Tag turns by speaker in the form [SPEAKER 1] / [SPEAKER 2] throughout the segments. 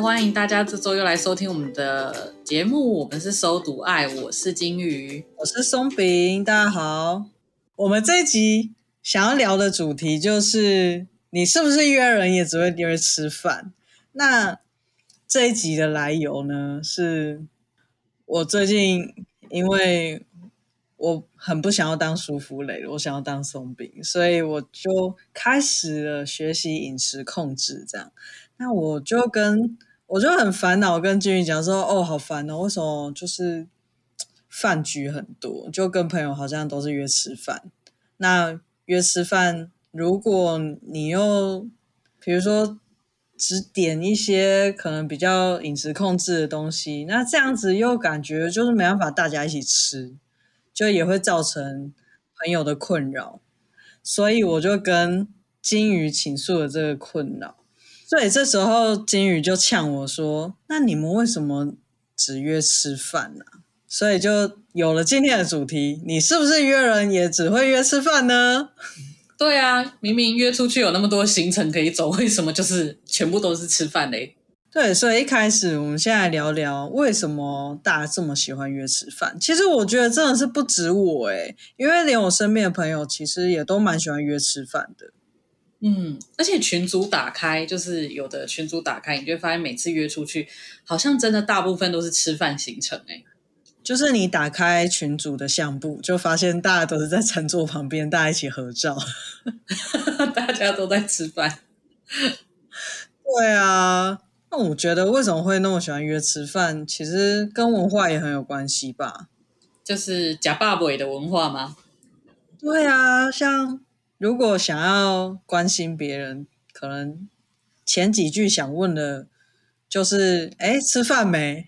[SPEAKER 1] 欢迎大家这周又来收听我们的节目。我们是收读爱，我是金鱼，
[SPEAKER 2] 我是松饼。大家好，我们这一集想要聊的主题就是：你是不是约人也只会约吃饭？那这一集的来由呢，是我最近因为我很不想要当舒芙蕾，我想要当松饼，所以我就开始了学习饮食控制，这样。那我就跟我就很烦恼，跟金宇讲说：“哦，好烦哦，为什么就是饭局很多？就跟朋友好像都是约吃饭。那约吃饭，如果你又比如说只点一些可能比较饮食控制的东西，那这样子又感觉就是没办法大家一起吃，就也会造成朋友的困扰。所以我就跟金鱼倾诉了这个困扰。”对，这时候金鱼就呛我说：“那你们为什么只约吃饭呢？”所以就有了今天的主题：你是不是约人也只会约吃饭呢？
[SPEAKER 1] 对啊，明明约出去有那么多行程可以走，为什么就是全部都是吃饭嘞？
[SPEAKER 2] 对，所以一开始我们先来聊聊为什么大家这么喜欢约吃饭。其实我觉得真的是不止我诶，因为连我身边的朋友其实也都蛮喜欢约吃饭的。
[SPEAKER 1] 嗯，而且群组打开，就是有的群组打开，你就会发现每次约出去，好像真的大部分都是吃饭行程诶。
[SPEAKER 2] 就是你打开群组的相簿，就发现大家都是在餐桌旁边，大家一起合照，
[SPEAKER 1] 大家都在吃饭。
[SPEAKER 2] 对啊，那我觉得为什么会那么喜欢约吃饭，其实跟文化也很有关系吧？
[SPEAKER 1] 就是呷饱未的文化吗？
[SPEAKER 2] 对啊，像。如果想要关心别人，可能前几句想问的，就是：哎，吃饭没？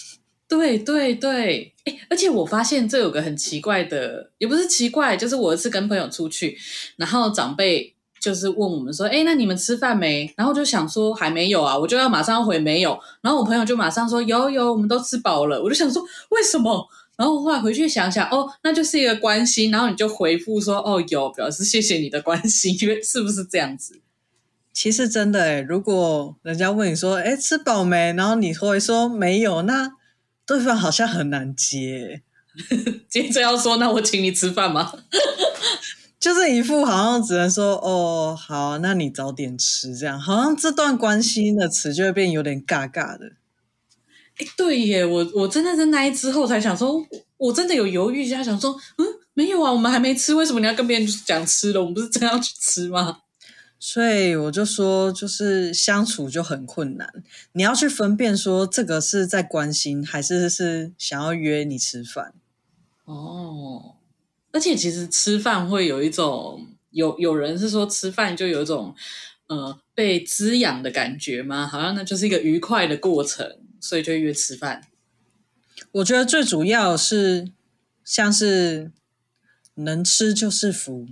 [SPEAKER 1] 对对对，哎，而且我发现这有个很奇怪的，也不是奇怪，就是我一次跟朋友出去，然后长辈就是问我们说：哎，那你们吃饭没？然后就想说还没有啊，我就要马上回没有，然后我朋友就马上说：有有，我们都吃饱了。我就想说为什么？然后后来回去想想，哦，那就是一个关心，然后你就回复说，哦，有，表示谢谢你的关心，因为是不是这样子？
[SPEAKER 2] 其实真的诶，如果人家问你说，诶，吃饱没？然后你会说没有，那对方好像很难接。
[SPEAKER 1] 接着要说，那我请你吃饭吗？
[SPEAKER 2] 就是一副好像只能说，哦，好，那你早点吃，这样好像这段关心的词就会变有点尬尬的。
[SPEAKER 1] 哎，对耶，我我真的在那一之后才想说，我真的有犹豫一下，想说，嗯，没有啊，我们还没吃，为什么你要跟别人讲吃了？我们不是真要去吃吗？
[SPEAKER 2] 所以我就说，就是相处就很困难，你要去分辨说，这个是在关心，还是是想要约你吃饭？
[SPEAKER 1] 哦，而且其实吃饭会有一种，有有人是说吃饭就有一种，呃，被滋养的感觉吗？好像那就是一个愉快的过程。所以就约吃饭。
[SPEAKER 2] 我觉得最主要是像是能吃就是福，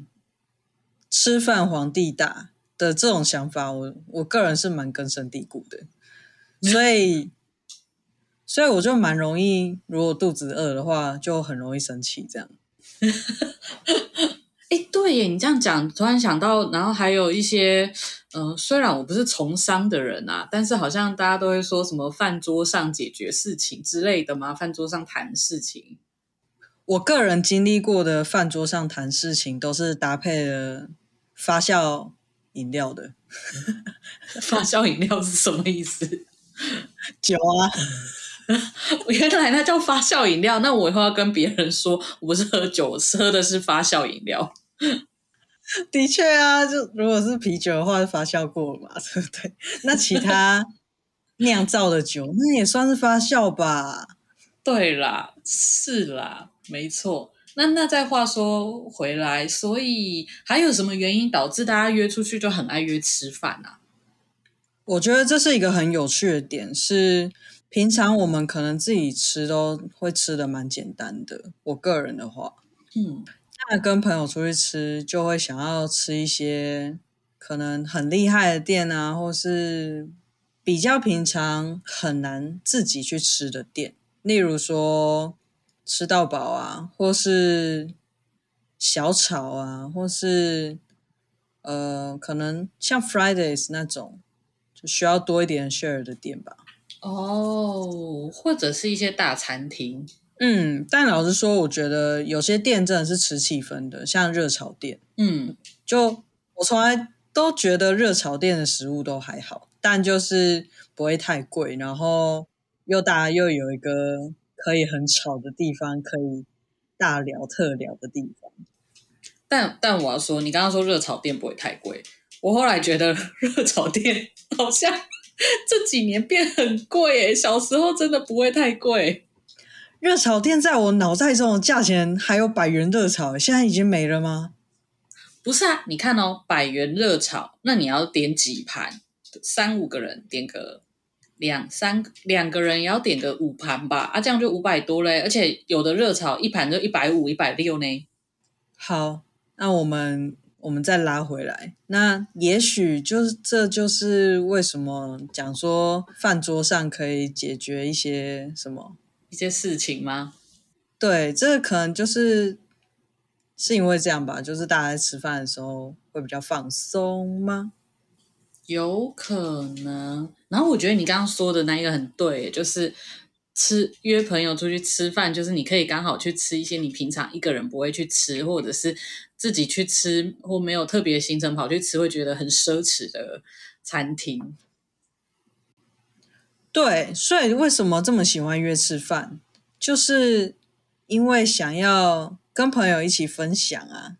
[SPEAKER 2] 吃饭皇帝大的这种想法，我我个人是蛮根深蒂固的。所以，所以我就蛮容易，如果肚子饿的话，就很容易生气这样。
[SPEAKER 1] 哎，对耶，你这样讲，突然想到，然后还有一些，嗯、呃，虽然我不是从商的人啊，但是好像大家都会说什么饭桌上解决事情之类的嘛，饭桌上谈事情。
[SPEAKER 2] 我个人经历过的饭桌上谈事情，都是搭配了发酵饮料的。
[SPEAKER 1] 发酵饮料是什么意思？
[SPEAKER 2] 酒啊。
[SPEAKER 1] 原来那叫发酵饮料，那我以后要跟别人说，我不是喝酒，喝的是发酵饮料。
[SPEAKER 2] 的确啊，就如果是啤酒的话，发酵过嘛，对不对？那其他酿造的酒，那也算是发酵吧？
[SPEAKER 1] 对啦，是啦，没错。那那再话说回来，所以还有什么原因导致大家约出去就很爱约吃饭啊？
[SPEAKER 2] 我觉得这是一个很有趣的点，是平常我们可能自己吃都会吃的蛮简单的。我个人的话，
[SPEAKER 1] 嗯，
[SPEAKER 2] 那跟朋友出去吃，就会想要吃一些可能很厉害的店啊，或是比较平常很难自己去吃的店，例如说吃到饱啊，或是小炒啊，或是呃，可能像 Fridays 那种就。需要多一点 share 的店吧，
[SPEAKER 1] 哦，或者是一些大餐厅。
[SPEAKER 2] 嗯，但老实说，我觉得有些店真的是吃气氛的，像热炒店。
[SPEAKER 1] 嗯，
[SPEAKER 2] 就我从来都觉得热炒店的食物都还好，但就是不会太贵，然后又大家又有一个可以很吵的地方，可以大聊特聊的地方。
[SPEAKER 1] 但但我要说，你刚刚说热炒店不会太贵。我后来觉得 热炒店好像 这几年变很贵诶，小时候真的不会太贵。
[SPEAKER 2] 热炒店在我脑袋中的价钱还有百元热炒，现在已经没了吗？
[SPEAKER 1] 不是啊，你看哦，百元热炒，那你要点几盘？三五个人点个两三两个人也要点个五盘吧？啊，这样就五百多嘞，而且有的热炒一盘就一百五、一百六呢。
[SPEAKER 2] 好，那我们。我们再拉回来，那也许就是这就是为什么讲说饭桌上可以解决一些什么
[SPEAKER 1] 一些事情吗？
[SPEAKER 2] 对，这可能就是是因为这样吧，就是大家在吃饭的时候会比较放松吗？
[SPEAKER 1] 有可能。然后我觉得你刚刚说的那一个很对，就是吃约朋友出去吃饭，就是你可以刚好去吃一些你平常一个人不会去吃，或者是。自己去吃或没有特别行程跑去吃，会觉得很奢侈的餐厅。
[SPEAKER 2] 对，所以为什么这么喜欢约吃饭？就是因为想要跟朋友一起分享啊。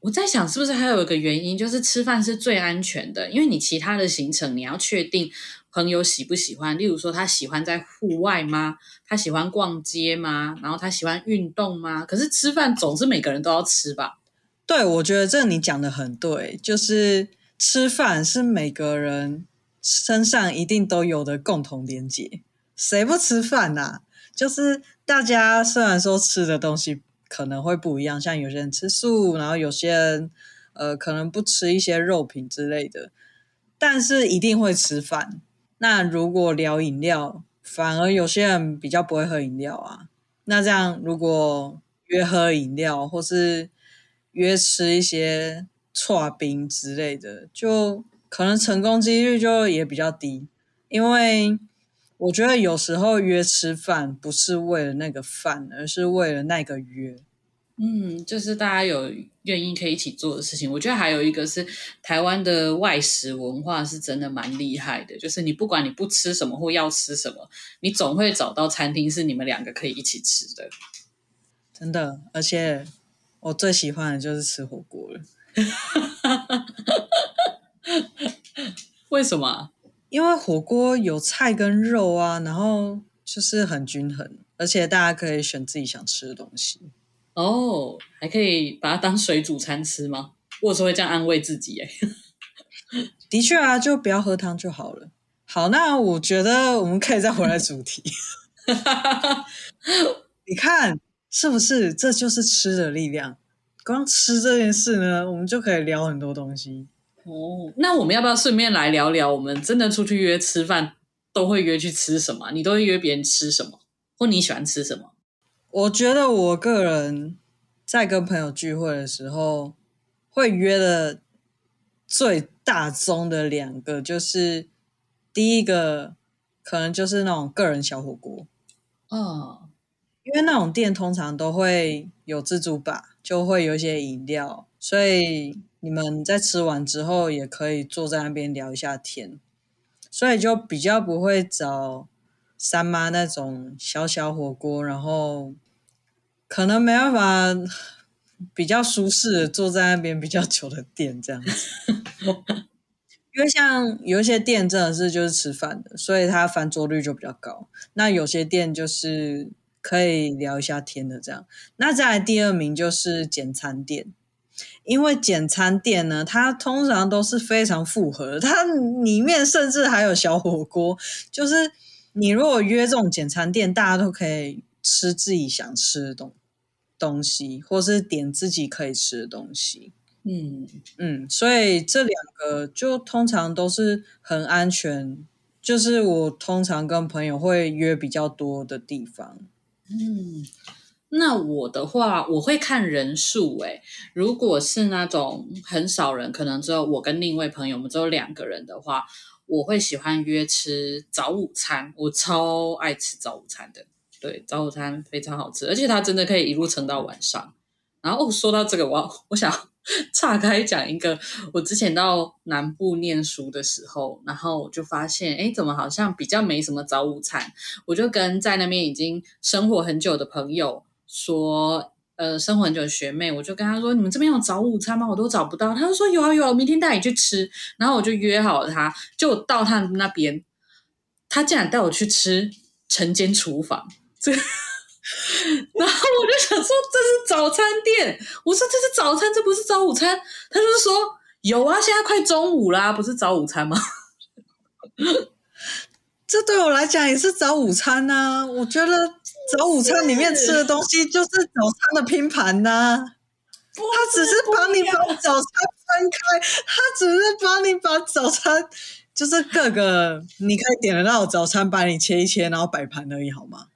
[SPEAKER 1] 我在想，是不是还有一个原因，就是吃饭是最安全的，因为你其他的行程你要确定。朋友喜不喜欢？例如说，他喜欢在户外吗？他喜欢逛街吗？然后他喜欢运动吗？可是吃饭总是每个人都要吃吧？
[SPEAKER 2] 对，我觉得这你讲的很对，就是吃饭是每个人身上一定都有的共同连结。谁不吃饭啊？就是大家虽然说吃的东西可能会不一样，像有些人吃素，然后有些人呃可能不吃一些肉品之类的，但是一定会吃饭。那如果聊饮料，反而有些人比较不会喝饮料啊。那这样如果约喝饮料，或是约吃一些剉冰之类的，就可能成功几率就也比较低。因为我觉得有时候约吃饭不是为了那个饭，而是为了那个约。
[SPEAKER 1] 嗯，就是大家有愿意可以一起做的事情。我觉得还有一个是台湾的外食文化是真的蛮厉害的，就是你不管你不吃什么或要吃什么，你总会找到餐厅是你们两个可以一起吃的。
[SPEAKER 2] 真的，而且我最喜欢的就是吃火锅了。
[SPEAKER 1] 为什么？
[SPEAKER 2] 因为火锅有菜跟肉啊，然后就是很均衡，而且大家可以选自己想吃的东西。
[SPEAKER 1] 哦，还可以把它当水煮餐吃吗？我有时候会这样安慰自己，哎，
[SPEAKER 2] 的确啊，就不要喝汤就好了。好，那我觉得我们可以再回来主题。你看是不是？这就是吃的力量。光吃这件事呢，我们就可以聊很多东西。
[SPEAKER 1] 哦，那我们要不要顺便来聊聊？我们真的出去约吃饭，都会约去吃什么？你都会约别人吃什么？或你喜欢吃什么？
[SPEAKER 2] 我觉得我个人在跟朋友聚会的时候，会约的最大宗的两个，就是第一个可能就是那种个人小火锅，
[SPEAKER 1] 哦，
[SPEAKER 2] 因为那种店通常都会有自助吧，就会有一些饮料，所以你们在吃完之后也可以坐在那边聊一下天，所以就比较不会找三妈那种小小火锅，然后。可能没办法比较舒适的坐在那边比较久的店这样子。因为像有一些店真的是就是吃饭的，所以它翻桌率就比较高。那有些店就是可以聊一下天的这样。那再来第二名就是简餐店。因为简餐店呢，它通常都是非常复合，它里面甚至还有小火锅。就是你如果约这种简餐店，大家都可以吃自己想吃的东东西，或是点自己可以吃的东西。嗯嗯，所以这两个就通常都是很安全，就是我通常跟朋友会约比较多的地方。
[SPEAKER 1] 嗯。那我的话，我会看人数。诶，如果是那种很少人，可能只有我跟另一位朋友，我们只有两个人的话，我会喜欢约吃早午餐。我超爱吃早午餐的，对，早午餐非常好吃，而且它真的可以一路撑到晚上。然后说到这个，我我想 岔开讲一个，我之前到南部念书的时候，然后我就发现，诶，怎么好像比较没什么早午餐？我就跟在那边已经生活很久的朋友。说呃，生活很久的学妹，我就跟她说：“你们这边有早午餐吗？我都找不到。”她就说：“有啊有啊，我明天带你去吃。”然后我就约好了她，就到她那边，她竟然带我去吃晨间厨房。这，然后我就想说这是早餐店，我说这是早餐，这不是早午餐。她就是说有啊，现在快中午啦，不是早午餐吗？
[SPEAKER 2] 这对我来讲也是早午餐呐、啊，我觉得。早午餐里面吃的东西就是早餐的拼盘呐、啊，他只是帮你把早餐分开，他只是帮你把早餐就是各个你可以点得到的早餐，把你切一切，然后摆盘而已，好吗？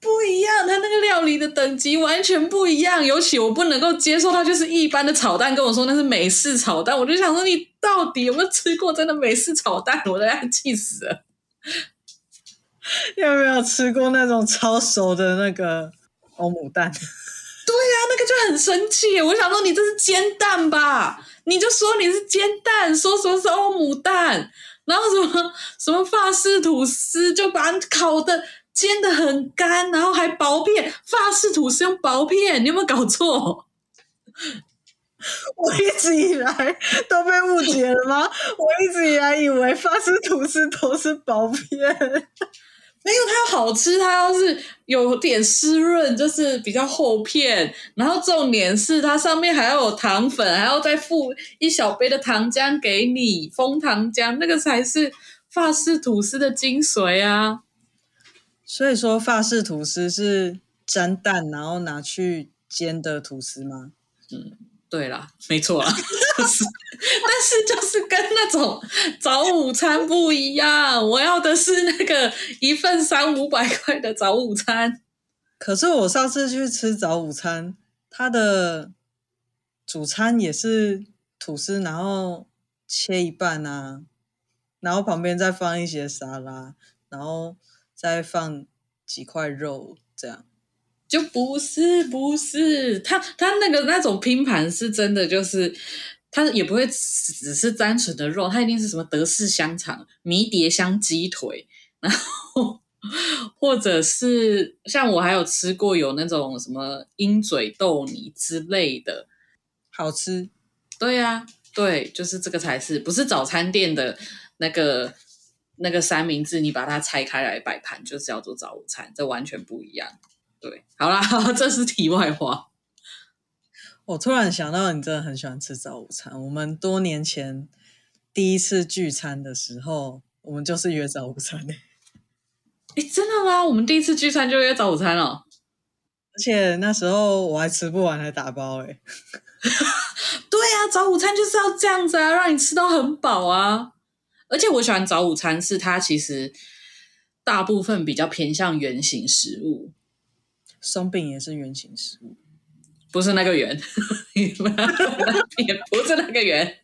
[SPEAKER 1] 不一样，他那个料理的等级完全不一样，尤其我不能够接受他就是一般的炒蛋，跟我说那是美式炒蛋，我就想说你到底有没有吃过真的美式炒蛋？我都要气死了。
[SPEAKER 2] 有没有吃过那种超熟的那个欧姆蛋？对
[SPEAKER 1] 呀、啊，那个就很生气。我想说，你这是煎蛋吧？你就说你是煎蛋，说说是欧姆蛋，然后什么什么法式吐司，就把它烤的煎的很干，然后还薄片。法式吐司用薄片，你有没有搞错？
[SPEAKER 2] 我一直以来都被误解了吗？我一直以来以为法式吐司都是薄片。
[SPEAKER 1] 没有，它要好吃，它要是有点湿润，就是比较厚片。然后重点是它上面还要有糖粉，还要再附一小杯的糖浆给你，枫糖浆，那个才是法式吐司的精髓啊！
[SPEAKER 2] 所以说，法式吐司是沾蛋然后拿去煎的吐司吗？
[SPEAKER 1] 嗯。对啦，没错啦，但是就是跟那种早午餐不一样，我要的是那个一份三五百块的早午餐。
[SPEAKER 2] 可是我上次去吃早午餐，它的主餐也是吐司，然后切一半啊，然后旁边再放一些沙拉，然后再放几块肉，这样。
[SPEAKER 1] 就不是不是，他他那个那种拼盘是真的，就是他也不会只是单纯的肉，他一定是什么德式香肠、迷迭香鸡腿，然后或者是像我还有吃过有那种什么鹰嘴豆泥之类的，
[SPEAKER 2] 好吃。
[SPEAKER 1] 对呀、啊，对，就是这个才是，不是早餐店的那个那个三明治，你把它拆开来摆盘，就是叫做早午餐，这完全不一样。对，好啦，这是题外话。
[SPEAKER 2] 我突然想到，你真的很喜欢吃早午餐。我们多年前第一次聚餐的时候，我们就是约早午餐的。
[SPEAKER 1] 哎，真的吗？我们第一次聚餐就约早午餐了。
[SPEAKER 2] 而且那时候我还吃不完，还打包。哎，
[SPEAKER 1] 对呀、啊，早午餐就是要这样子啊，让你吃到很饱啊。而且我喜欢早午餐，是它其实大部分比较偏向圆形食物。
[SPEAKER 2] 松饼也是圆形食物，
[SPEAKER 1] 不是那个圆，也不是那个圆，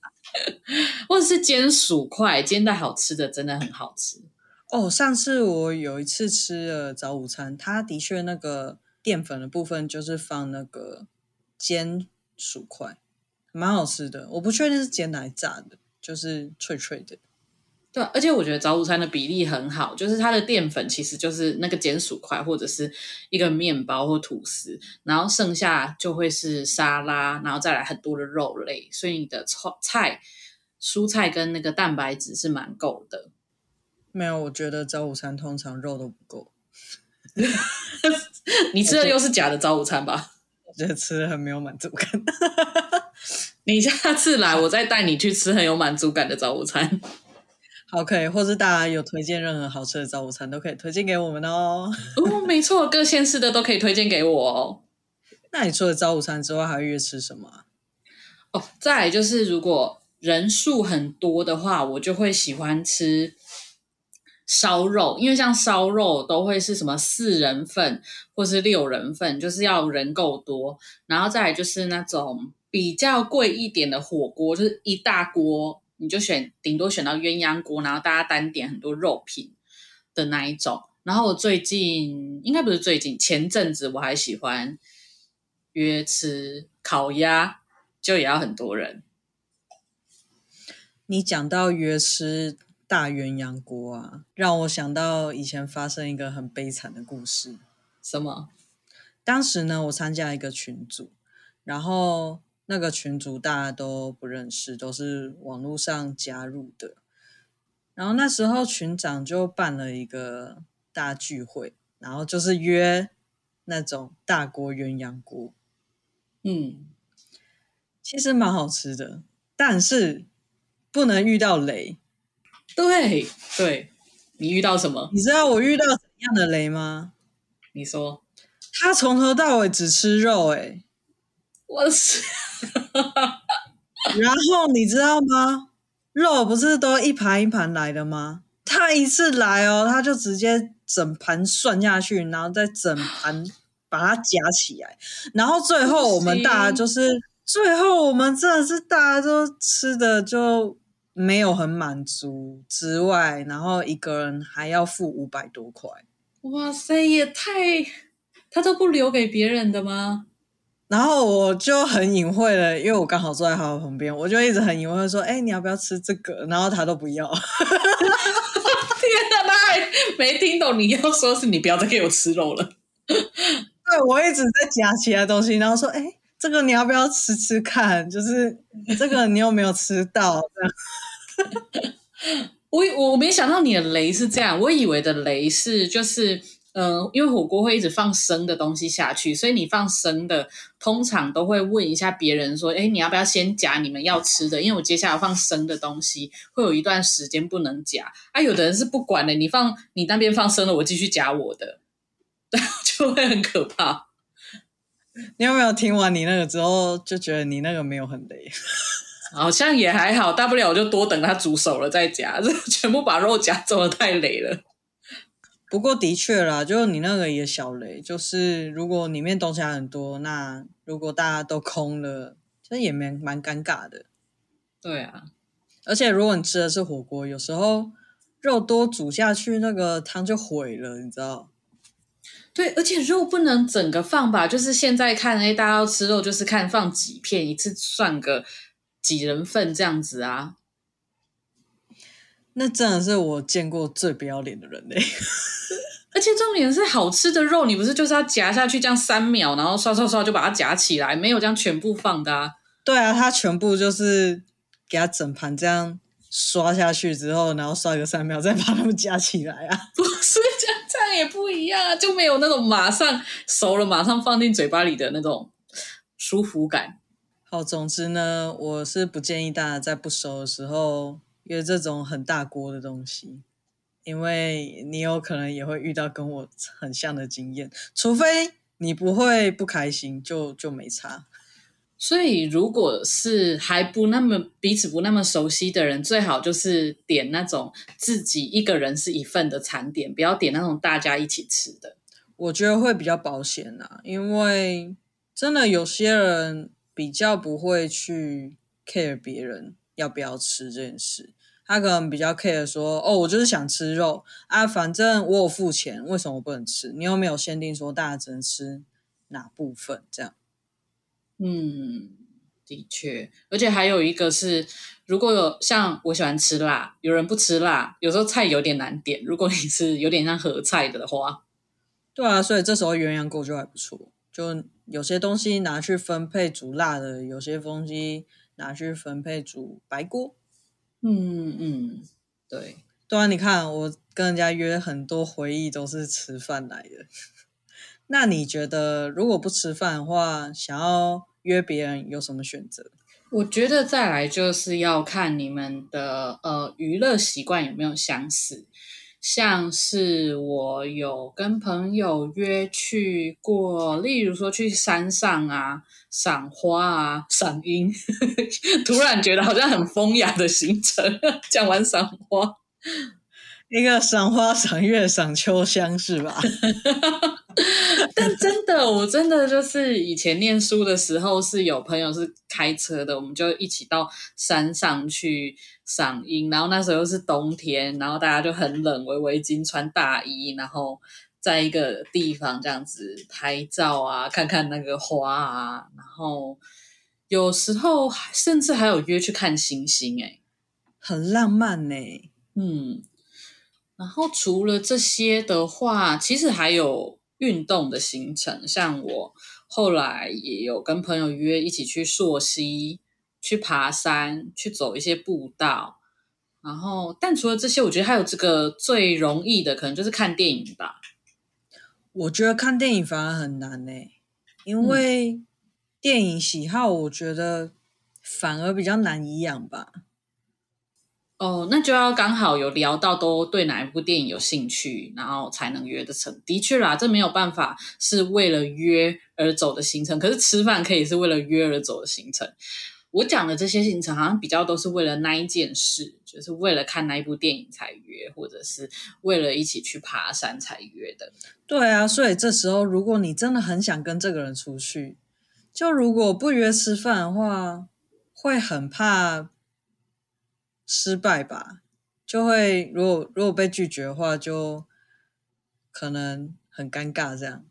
[SPEAKER 1] 或者是煎薯块，煎的好吃的真的很好吃。
[SPEAKER 2] 哦，上次我有一次吃了早午餐，它的确那个淀粉的部分就是放那个煎薯块，蛮好吃的。我不确定是煎还是炸的，就是脆脆的。
[SPEAKER 1] 对，而且我觉得早午餐的比例很好，就是它的淀粉其实就是那个碱薯块或者是一个面包或吐司，然后剩下就会是沙拉，然后再来很多的肉类，所以你的菜、蔬菜跟那个蛋白质是蛮够的。
[SPEAKER 2] 没有，我觉得早午餐通常肉都不够。
[SPEAKER 1] 你吃的又是假的早午餐吧？
[SPEAKER 2] 我觉得吃的很没有满足感。
[SPEAKER 1] 你下次来，我再带你去吃很有满足感的早午餐。
[SPEAKER 2] 好，可以，或是大家有推荐任何好吃的早午餐，都可以推荐给我们哦。
[SPEAKER 1] 哦，没错，各县市的都可以推荐给我哦。
[SPEAKER 2] 那你除了早午餐之外，还会约吃什么？
[SPEAKER 1] 哦，再来就是如果人数很多的话，我就会喜欢吃烧肉，因为像烧肉都会是什么四人份或是六人份，就是要人够多。然后再来就是那种比较贵一点的火锅，就是一大锅。你就选顶多选到鸳鸯锅，然后大家单点很多肉品的那一种。然后我最近应该不是最近，前阵子我还喜欢约吃烤鸭，就也要很多人。
[SPEAKER 2] 你讲到约吃大鸳鸯锅啊，让我想到以前发生一个很悲惨的故事。
[SPEAKER 1] 什么？
[SPEAKER 2] 当时呢，我参加一个群组，然后。那个群组大家都不认识，都是网络上加入的。然后那时候群长就办了一个大聚会，然后就是约那种大锅鸳鸯锅。嗯，其实蛮好吃的，但是不能遇到雷。
[SPEAKER 1] 对对，你遇到什么？
[SPEAKER 2] 你知道我遇到怎样的雷吗？
[SPEAKER 1] 你说，
[SPEAKER 2] 他从头到尾只吃肉，欸，诶
[SPEAKER 1] 我是。
[SPEAKER 2] 然后你知道吗？肉不是都一盘一盘来的吗？他一次来哦，他就直接整盘涮下去，然后再整盘把它夹起来，然后最后我们大家就是最后我们真的是大家都吃的就没有很满足之外，然后一个人还要付五百多块。
[SPEAKER 1] 哇塞，也太他都不留给别人的吗？
[SPEAKER 2] 然后我就很隐晦的，因为我刚好坐在他的旁边，我就一直很隐晦的说：“哎，你要不要吃这个？”然后他都不要。天哪，他还
[SPEAKER 1] 没听懂你要说是你不要再给我吃肉了。
[SPEAKER 2] 对，我一直在夹其他东西，然后说：“哎，这个你要不要吃吃看？就是这个你有没有吃到？”
[SPEAKER 1] 我我没想到你的雷是这样，我以为的雷是就是。嗯，因为火锅会一直放生的东西下去，所以你放生的通常都会问一下别人说：“哎，你要不要先夹你们要吃的？因为我接下来放生的东西会有一段时间不能夹。”啊，有的人是不管的，你放你那边放生了，我继续夹我的，就会很可怕。
[SPEAKER 2] 你有没有听完你那个之后就觉得你那个没有很累？
[SPEAKER 1] 好像也还好，大不了我就多等它煮熟了再夹，这 全部把肉夹走了太累了。
[SPEAKER 2] 不过的确啦，就你那个也小雷，就是如果里面东西还很多，那如果大家都空了，其实也蛮蛮尴尬的。
[SPEAKER 1] 对啊，
[SPEAKER 2] 而且如果你吃的是火锅，有时候肉多煮下去，那个汤就毁了，你知道？
[SPEAKER 1] 对，而且肉不能整个放吧？就是现在看，哎，大家要吃肉，就是看放几片，一次算个几人份这样子啊。
[SPEAKER 2] 那真的是我见过最不要脸的人嘞！
[SPEAKER 1] 而且重点是好吃的肉，你不是就是要夹下去这样三秒，然后刷刷刷就把它夹起来，没有这样全部放的啊？
[SPEAKER 2] 对啊，它全部就是给它整盘这样刷下去之后，然后刷个三秒，再把它们夹起来啊？
[SPEAKER 1] 不是这样，这样也不一样啊，就没有那种马上熟了马上放进嘴巴里的那种舒服感。
[SPEAKER 2] 好，总之呢，我是不建议大家在不熟的时候。约这种很大锅的东西，因为你有可能也会遇到跟我很像的经验，除非你不会不开心，就就没差。
[SPEAKER 1] 所以，如果是还不那么彼此不那么熟悉的人，最好就是点那种自己一个人是一份的餐点，不要点那种大家一起吃的。
[SPEAKER 2] 我觉得会比较保险啊，因为真的有些人比较不会去 care 别人要不要吃这件事。他可能比较 care 说，哦，我就是想吃肉啊，反正我有付钱，为什么我不能吃？你又没有限定说大家只能吃哪部分这样？
[SPEAKER 1] 嗯，的确，而且还有一个是，如果有像我喜欢吃辣，有人不吃辣，有时候菜有点难点。如果你是有点像合菜的话，
[SPEAKER 2] 对啊，所以这时候鸳鸯锅就还不错。就有些东西拿去分配煮辣的，有些东西拿去分配煮白锅。
[SPEAKER 1] 嗯嗯，对，
[SPEAKER 2] 对啊，你看我跟人家约很多回忆都是吃饭来的。那你觉得如果不吃饭的话，想要约别人有什么选择？
[SPEAKER 1] 我觉得再来就是要看你们的呃娱乐习惯有没有相似。像是我有跟朋友约去过，例如说去山上啊，赏花啊，赏樱，突然觉得好像很风雅的行程。讲完赏花，
[SPEAKER 2] 一个赏花、赏月、赏秋香是吧？
[SPEAKER 1] 但真的，我真的就是以前念书的时候是有朋友是开车的，我们就一起到山上去赏樱。然后那时候又是冬天，然后大家就很冷，围围巾，穿大衣，然后在一个地方这样子拍照啊，看看那个花啊。然后有时候甚至还有约去看星星，诶，
[SPEAKER 2] 很浪漫呢。
[SPEAKER 1] 嗯，然后除了这些的话，其实还有。运动的行程，像我后来也有跟朋友约一起去溯溪、去爬山、去走一些步道。然后，但除了这些，我觉得还有这个最容易的，可能就是看电影吧。
[SPEAKER 2] 我觉得看电影反而很难呢，因为电影喜好，我觉得反而比较难一样吧。
[SPEAKER 1] 哦，那就要刚好有聊到都对哪一部电影有兴趣，然后才能约得成。的确啦，这没有办法是为了约而走的行程。可是吃饭可以是为了约而走的行程。我讲的这些行程好像比较都是为了那一件事，就是为了看那一部电影才约，或者是为了一起去爬山才约的。
[SPEAKER 2] 对啊，所以这时候如果你真的很想跟这个人出去，就如果不约吃饭的话，会很怕。失败吧，就会如果如果被拒绝的话，就可能很尴尬这样。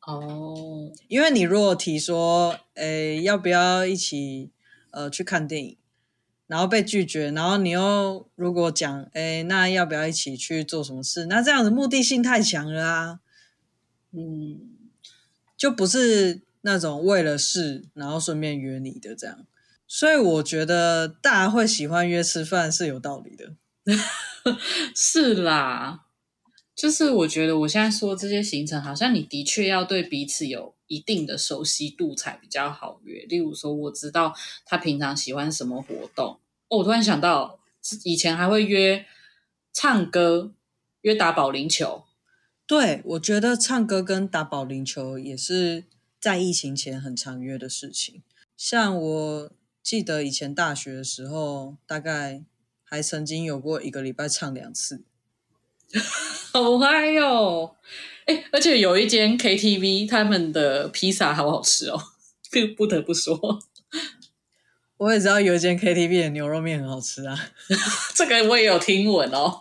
[SPEAKER 1] 哦，
[SPEAKER 2] 因为你如果提说，诶，要不要一起呃去看电影，然后被拒绝，然后你又如果讲，诶，那要不要一起去做什么事？那这样子目的性太强了啊。嗯，就不是那种为了事，然后顺便约你的这样。所以我觉得大家会喜欢约吃饭是有道理的，
[SPEAKER 1] 是啦。就是我觉得我现在说这些行程，好像你的确要对彼此有一定的熟悉度才比较好约。例如说，我知道他平常喜欢什么活动。哦，我突然想到，以前还会约唱歌、约打保龄球。
[SPEAKER 2] 对，我觉得唱歌跟打保龄球也是在疫情前很常约的事情，像我。记得以前大学的时候，大概还曾经有过一个礼拜唱两次，
[SPEAKER 1] 好嗨哟！哎，而且有一间 KTV，他们的披萨好好吃哦，不不得不说。
[SPEAKER 2] 我也知道有一间 KTV 的牛肉面很好吃啊，
[SPEAKER 1] 这个我也有听闻哦。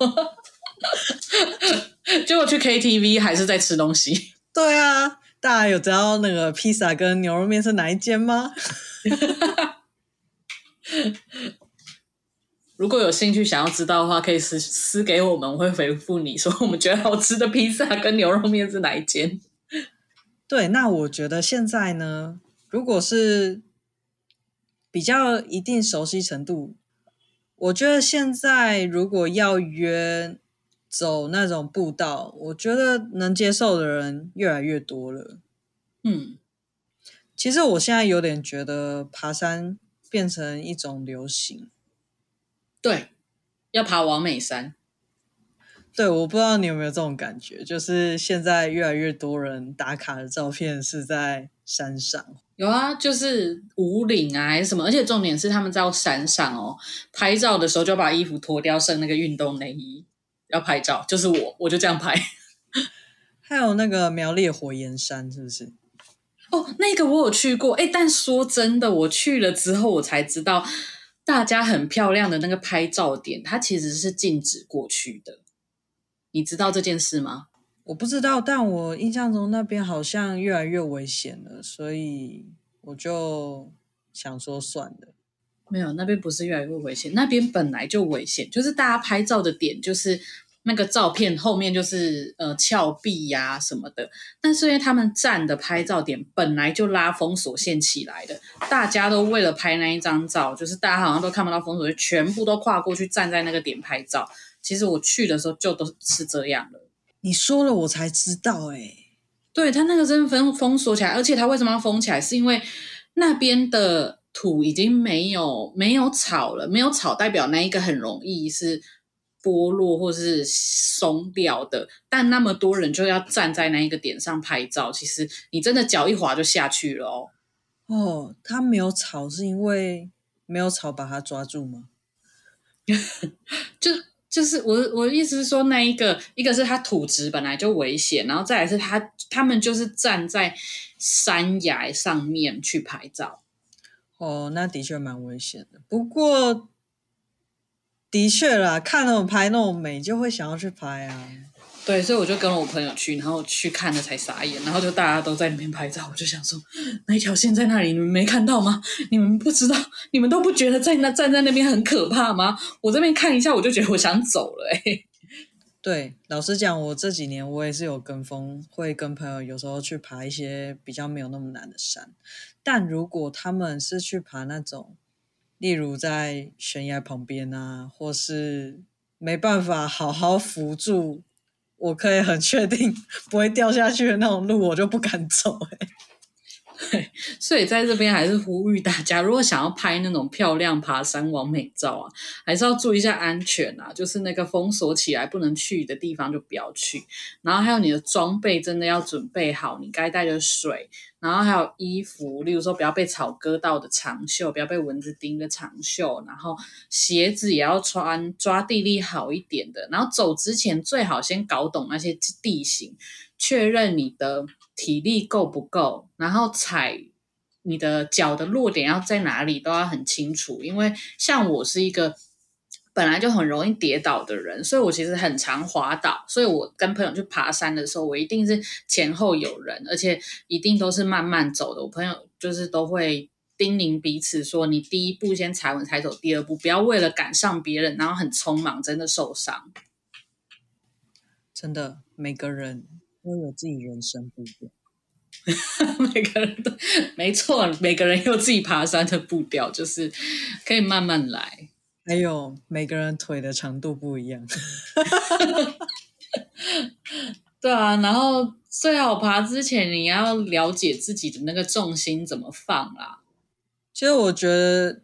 [SPEAKER 1] 结果去 KTV 还是在吃东西。
[SPEAKER 2] 对啊，大家有知道那个披萨跟牛肉面是哪一间吗？
[SPEAKER 1] 如果有兴趣想要知道的话，可以私私给我们，我会回复你说我们觉得好吃的披萨跟牛肉面是哪一间。
[SPEAKER 2] 对，那我觉得现在呢，如果是比较一定熟悉程度，我觉得现在如果要约走那种步道，我觉得能接受的人越来越多了。嗯，其实我现在有点觉得爬山。变成一种流行，
[SPEAKER 1] 对，要爬王美山。
[SPEAKER 2] 对，我不知道你有没有这种感觉，就是现在越来越多人打卡的照片是在山上。
[SPEAKER 1] 有啊，就是五岭啊，还是什么？而且重点是他们在山上哦，拍照的时候就把衣服脱掉，剩那个运动内衣要拍照。就是我，我就这样拍。
[SPEAKER 2] 还有那个苗栗火焰山，是不是？
[SPEAKER 1] 哦，那个我有去过，哎，但说真的，我去了之后，我才知道，大家很漂亮的那个拍照点，它其实是禁止过去的。你知道这件事吗？
[SPEAKER 2] 我不知道，但我印象中那边好像越来越危险了，所以我就想说算了。
[SPEAKER 1] 没有，那边不是越来越危险，那边本来就危险，就是大家拍照的点就是。那个照片后面就是呃峭壁呀、啊、什么的，但是因为他们站的拍照点本来就拉封锁线起来的，大家都为了拍那一张照，就是大家好像都看不到封锁线，全部都跨过去站在那个点拍照。其实我去的时候就都是这样的。
[SPEAKER 2] 你说了我才知道哎、欸，
[SPEAKER 1] 对，他那个真的封封锁起来，而且他为什么要封起来？是因为那边的土已经没有没有草了，没有草代表那一个很容易是。剥落或是松掉的，但那么多人就要站在那一个点上拍照，其实你真的脚一滑就下去了哦。
[SPEAKER 2] 哦，他没有草是因为没有草把他抓住吗？
[SPEAKER 1] 就就是我我的意思是说，那一个一个是他土质本来就危险，然后再来是他他们就是站在山崖上面去拍照。
[SPEAKER 2] 哦，那的确蛮危险的，不过。的确啦，看那种拍那种美，就会想要去拍啊。
[SPEAKER 1] 对，所以我就跟了我朋友去，然后去看了才傻眼，然后就大家都在那边拍照，我就想说，那一条线在那里，你们没看到吗？你们不知道，你们都不觉得在那站在那边很可怕吗？我这边看一下，我就觉得我想走了、欸。
[SPEAKER 2] 对，老实讲，我这几年我也是有跟风，会跟朋友有时候去爬一些比较没有那么难的山，但如果他们是去爬那种。例如在悬崖旁边啊，或是没办法好好扶住，我可以很确定不会掉下去的那种路，我就不敢走欸。
[SPEAKER 1] 所以在这边还是呼吁大家，如果想要拍那种漂亮爬山网美照啊，还是要注意一下安全啊。就是那个封锁起来不能去的地方就不要去，然后还有你的装备真的要准备好，你该带的水。然后还有衣服，例如说不要被草割到的长袖，不要被蚊子叮的长袖。然后鞋子也要穿抓地力好一点的。然后走之前最好先搞懂那些地形，确认你的体力够不够。然后踩你的脚的落点要在哪里都要很清楚。因为像我是一个。本来就很容易跌倒的人，所以我其实很常滑倒。所以我跟朋友去爬山的时候，我一定是前后有人，而且一定都是慢慢走的。我朋友就是都会叮咛彼此说：“你第一步先踩稳，才走第二步，不要为了赶上别人，然后很匆忙，真的受伤。”
[SPEAKER 2] 真的，每个人都有自己人生步调。
[SPEAKER 1] 每个人都没错，每个人有自己爬山的步调，就是可以慢慢来。
[SPEAKER 2] 还有每个人腿的长度不一样，
[SPEAKER 1] 对啊，然后最好爬之前你要了解自己的那个重心怎么放啦。
[SPEAKER 2] 其实我觉得，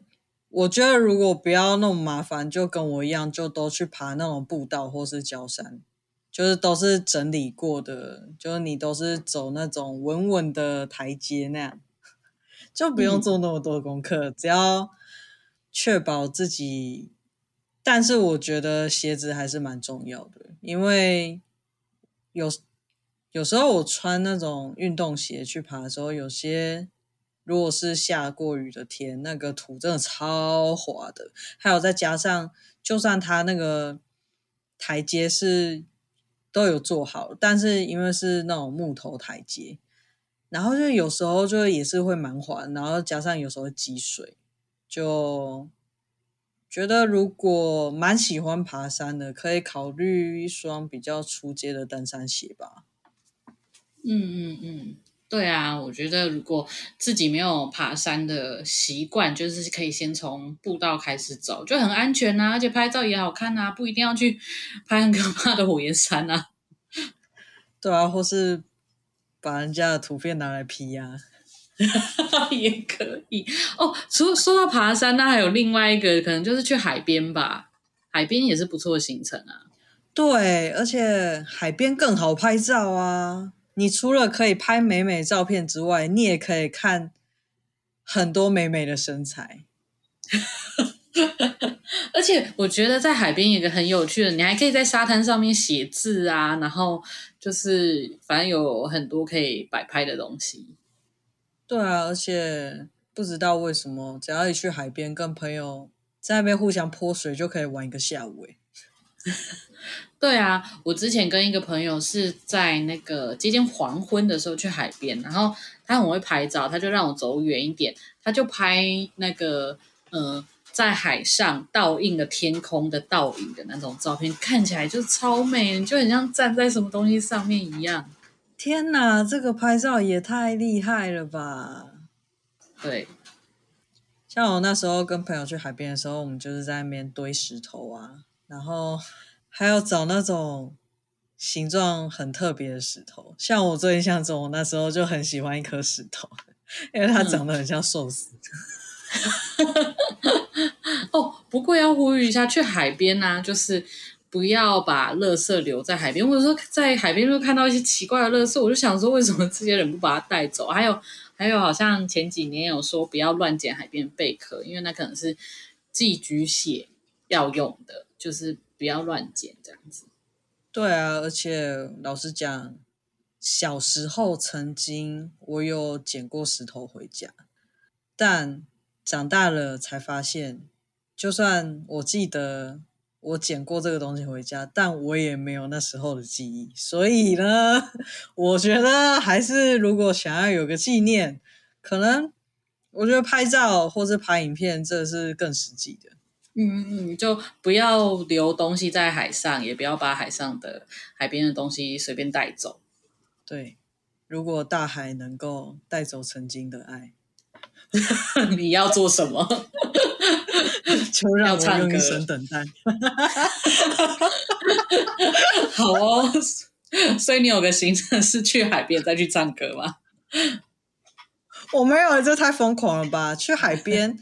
[SPEAKER 2] 我觉得如果不要那么麻烦，就跟我一样，就都去爬那种步道或是郊山，就是都是整理过的，就是你都是走那种稳稳的台阶那样，就不用做那么多功课，嗯、只要。确保自己，但是我觉得鞋子还是蛮重要的，因为有有时候我穿那种运动鞋去爬的时候，有些如果是下过雨的天，那个土真的超滑的，还有再加上，就算它那个台阶是都有做好，但是因为是那种木头台阶，然后就有时候就也是会蛮滑，然后加上有时候积水。就觉得，如果蛮喜欢爬山的，可以考虑一双比较出街的登山鞋吧。
[SPEAKER 1] 嗯嗯嗯，对啊，我觉得如果自己没有爬山的习惯，就是可以先从步道开始走，就很安全啊，而且拍照也好看啊，不一定要去 拍很可怕的火焰山啊。
[SPEAKER 2] 对啊，或是把人家的图片拿来 P 啊。
[SPEAKER 1] 也可以哦。说说到爬山，那还有另外一个可能就是去海边吧。海边也是不错的行程啊。
[SPEAKER 2] 对，而且海边更好拍照啊。你除了可以拍美美照片之外，你也可以看很多美美的身材。
[SPEAKER 1] 而且我觉得在海边有一个很有趣的，你还可以在沙滩上面写字啊，然后就是反正有很多可以摆拍的东西。
[SPEAKER 2] 对啊，而且不知道为什么，只要一去海边，跟朋友在那边互相泼水，就可以玩一个下午。
[SPEAKER 1] 对啊，我之前跟一个朋友是在那个接近黄昏的时候去海边，然后他很会拍照，他就让我走远一点，他就拍那个呃在海上倒映的天空的倒影的那种照片，看起来就超美，就很像站在什么东西上面一样。
[SPEAKER 2] 天哪，这个拍照也太厉害了吧！
[SPEAKER 1] 对，
[SPEAKER 2] 像我那时候跟朋友去海边的时候，我们就是在那边堆石头啊，然后。还要找那种形状很特别的石头，像我最印象中，我那时候就很喜欢一颗石头，因为它长得很像寿司。
[SPEAKER 1] 嗯、哦，不过要呼吁一下，去海边呢、啊，就是不要把垃圾留在海边。或者说在海边就看到一些奇怪的垃圾，我就想说，为什么这些人不把它带走？还有，还有，好像前几年有说不要乱捡海边贝壳，因为那可能是寄居蟹要用的，就是。不要乱捡这样子。
[SPEAKER 2] 对啊，而且老实讲，小时候曾经我有捡过石头回家，但长大了才发现，就算我记得我捡过这个东西回家，但我也没有那时候的记忆。所以呢，我觉得还是如果想要有个纪念，可能我觉得拍照或是拍影片，这是更实际的。
[SPEAKER 1] 嗯嗯，就不要留东西在海上，也不要把海上的海边的东西随便带走。
[SPEAKER 2] 对，如果大海能够带走曾经的爱，
[SPEAKER 1] 你要做什么？
[SPEAKER 2] 就让我用一生等待。
[SPEAKER 1] 好哦，所以你有个行程是去海边再去唱歌吗？
[SPEAKER 2] 我没有，这太疯狂了吧！去海边。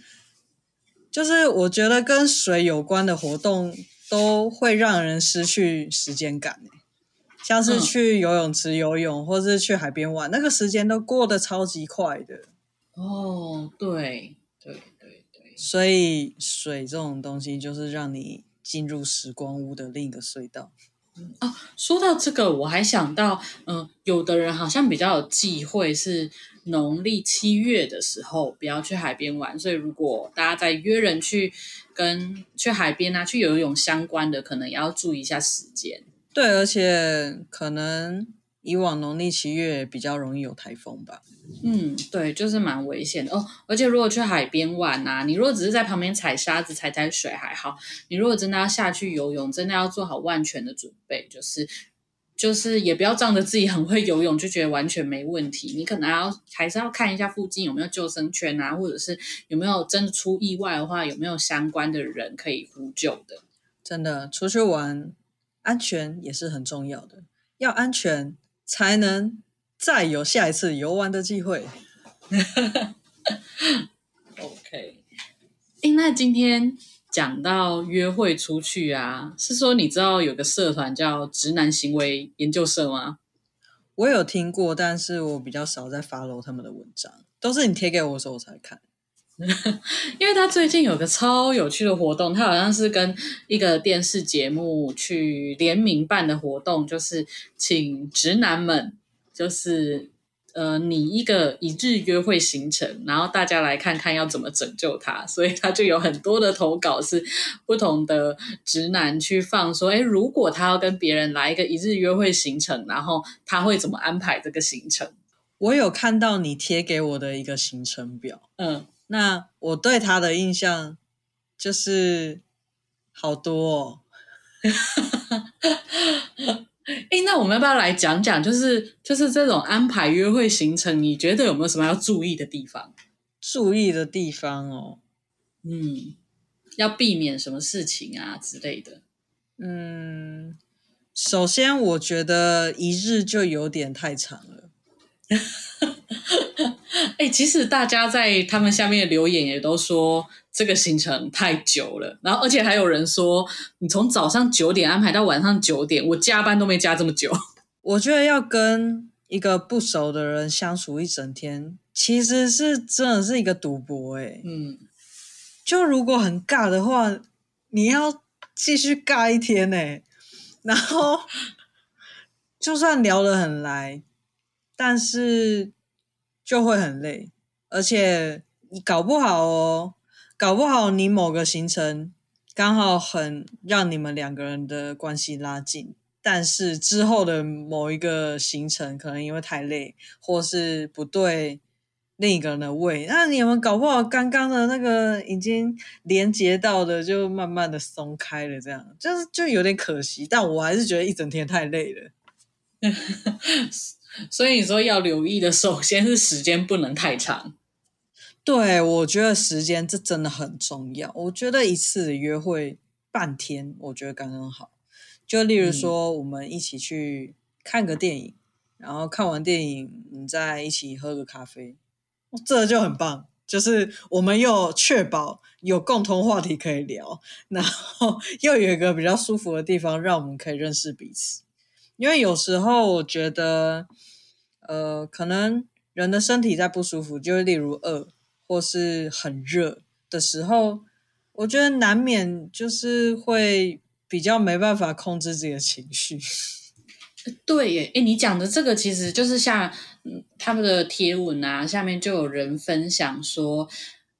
[SPEAKER 2] 就是我觉得跟水有关的活动都会让人失去时间感，像是去游泳池游泳，或是去海边玩，那个时间都过得超级快的。
[SPEAKER 1] 哦，对对对对，
[SPEAKER 2] 所以水这种东西就是让你进入时光屋的另一个隧道。
[SPEAKER 1] 哦，说到这个，我还想到，嗯、呃，有的人好像比较有忌讳，是农历七月的时候不要去海边玩。所以，如果大家在约人去跟去海边啊、去游泳相关的，可能也要注意一下时间。
[SPEAKER 2] 对，而且可能。以往农历七月比较容易有台风吧？
[SPEAKER 1] 嗯，对，就是蛮危险的哦。而且如果去海边玩啊，你如果只是在旁边踩沙子、踩踩水还好，你如果真的要下去游泳，真的要做好万全的准备，就是就是也不要仗着自己很会游泳就觉得完全没问题。你可能要还是要看一下附近有没有救生圈啊，或者是有没有真的出意外的话，有没有相关的人可以呼救的。
[SPEAKER 2] 真的，出去玩安全也是很重要的，要安全。才能再有下一次游玩的机会。
[SPEAKER 1] OK，哎，那今天讲到约会出去啊，是说你知道有个社团叫直男行为研究社吗？
[SPEAKER 2] 我有听过，但是我比较少在 follow 他们的文章，都是你贴给我的时候我才看。
[SPEAKER 1] 因为他最近有个超有趣的活动，他好像是跟一个电视节目去联名办的活动，就是请直男们，就是呃拟一个一日约会行程，然后大家来看看要怎么拯救他。所以他就有很多的投稿是不同的直男去放说，哎，如果他要跟别人来一个一日约会行程，然后他会怎么安排这个行程？
[SPEAKER 2] 我有看到你贴给我的一个行程表，
[SPEAKER 1] 嗯。
[SPEAKER 2] 那我对他的印象就是好多哦。
[SPEAKER 1] 哎，那我们要不要来讲讲，就是就是这种安排约会行程，你觉得有没有什么要注意的地方？
[SPEAKER 2] 注意的地方哦，
[SPEAKER 1] 嗯，要避免什么事情啊之类的。
[SPEAKER 2] 嗯，首先我觉得一日就有点太长了。
[SPEAKER 1] 哎、欸，其实大家在他们下面的留言也都说这个行程太久了，然后而且还有人说，你从早上九点安排到晚上九点，我加班都没加这么久。
[SPEAKER 2] 我觉得要跟一个不熟的人相处一整天，其实是真的是一个赌博哎。
[SPEAKER 1] 嗯，
[SPEAKER 2] 就如果很尬的话，你要继续尬一天呢，然后就算聊得很来，但是。就会很累，而且你搞不好哦，搞不好你某个行程刚好很让你们两个人的关系拉近，但是之后的某一个行程可能因为太累，或是不对另一个人的胃，那你们搞不好刚刚的那个已经连接到的就慢慢的松开了，这样就是就有点可惜。但我还是觉得一整天太累了。
[SPEAKER 1] 所以你说要留意的，首先是时间不能太长。
[SPEAKER 2] 对，我觉得时间这真的很重要。我觉得一次的约会半天，我觉得刚刚好。就例如说，我们一起去看个电影，嗯、然后看完电影，你再一起喝个咖啡，这就很棒。就是我们又确保有共同话题可以聊，然后 又有一个比较舒服的地方，让我们可以认识彼此。因为有时候我觉得，呃，可能人的身体在不舒服，就例如饿或是很热的时候，我觉得难免就是会比较没办法控制自己的情绪。
[SPEAKER 1] 对耶，哎，你讲的这个其实就是像他们的贴文啊，下面就有人分享说